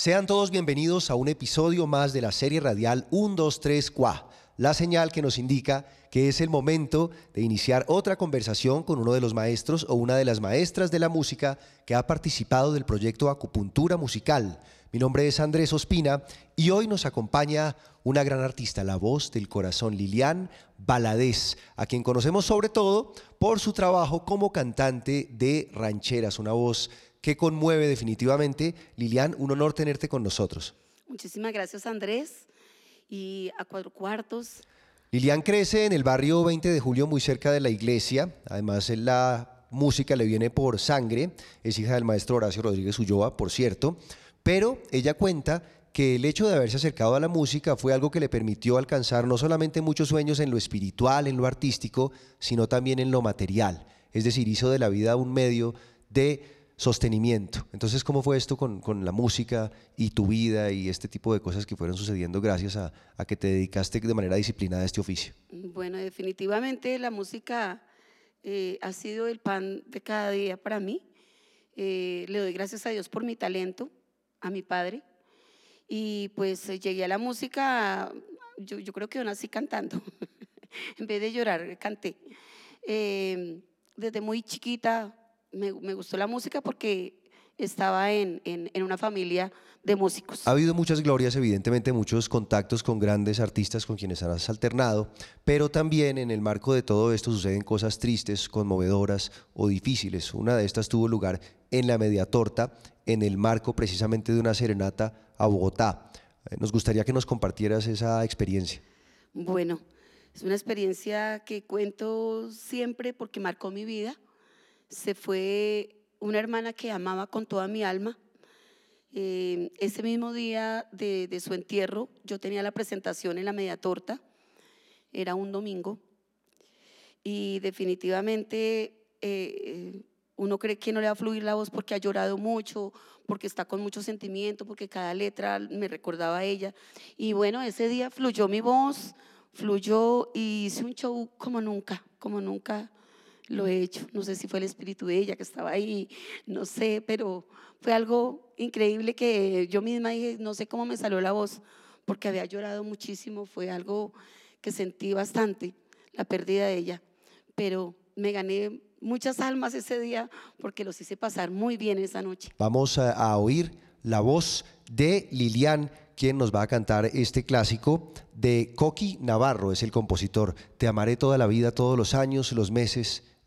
Sean todos bienvenidos a un episodio más de la serie radial 1, 2, 3, Qua, la señal que nos indica que es el momento de iniciar otra conversación con uno de los maestros o una de las maestras de la música que ha participado del proyecto Acupuntura Musical. Mi nombre es Andrés Ospina y hoy nos acompaña una gran artista, la voz del corazón, Lilian Baladés, a quien conocemos sobre todo por su trabajo como cantante de rancheras, una voz que conmueve definitivamente. Lilian, un honor tenerte con nosotros. Muchísimas gracias Andrés y a cuatro cuartos. Lilian crece en el barrio 20 de julio muy cerca de la iglesia, además la música le viene por sangre, es hija del maestro Horacio Rodríguez Ulloa, por cierto, pero ella cuenta que el hecho de haberse acercado a la música fue algo que le permitió alcanzar no solamente muchos sueños en lo espiritual, en lo artístico, sino también en lo material. Es decir, hizo de la vida un medio de sostenimiento. Entonces, ¿cómo fue esto con, la música y tu vida y este tipo de cosas que fueron sucediendo gracias a, que te dedicaste de manera disciplinada a este oficio? Bueno, definitivamente la música eh, ha sido el pan de cada día para mí. Eh, le doy gracias a Dios por mi talento, a mi padre. Y pues eh, llegué a la música, yo, yo creo que yo nací cantando. en vez de llorar, canté. desde muy chiquita me, gustó la música porque estaba en, en, una familia de músicos. Ha habido muchas glorias, evidentemente, muchos contactos con grandes artistas con quienes has alternado, pero también en el marco de todo esto suceden cosas tristes, conmovedoras o difíciles. Una de estas tuvo lugar en la Media Torta, en el marco precisamente de una serenata a Bogotá. Eh, nos gustaría que nos compartieras esa experiencia. Bueno, es una experiencia que cuento siempre porque marcó mi vida se fue una hermana que amaba con toda mi alma. Eh, ese mismo día de, su entierro, yo tenía la presentación en la media torta, era un domingo, y definitivamente eh, uno cree que no le va a fluir la voz porque ha llorado mucho, porque está con mucho sentimiento, porque cada letra me recordaba a ella. Y bueno, ese día fluyó mi voz, fluyó y hice un show como nunca, como nunca lo he hecho. No sé si fue el espíritu de ella que estaba ahí, no sé, pero fue algo increíble que yo misma dije, no sé cómo me salió la voz, porque había llorado muchísimo, fue algo que sentí bastante, la pérdida de ella, pero me gané muchas almas ese día porque los hice pasar muy bien esa noche. Vamos a, oír la voz de Lilian quien nos va a cantar este clásico de Coqui Navarro, es el compositor. Te amaré toda la vida, todos los años, los meses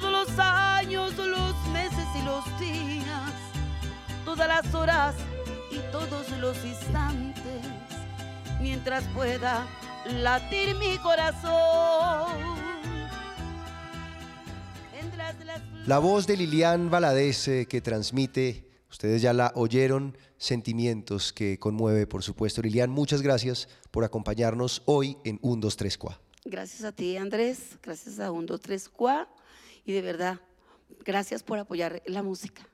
todos los años, los meses y los días, todas las horas y todos los instantes, mientras pueda latir mi corazón. La voz de Lilian Valadez eh, que transmite, ustedes ya la oyeron, sentimientos que conmueve, por supuesto. Lilian, muchas gracias por acompañarnos hoy en 1, 2, 3, Cuá. Gracias a ti, Andrés. Gracias a 1, 2, 3, Cuá y de verdad, gracias por apoyar la música.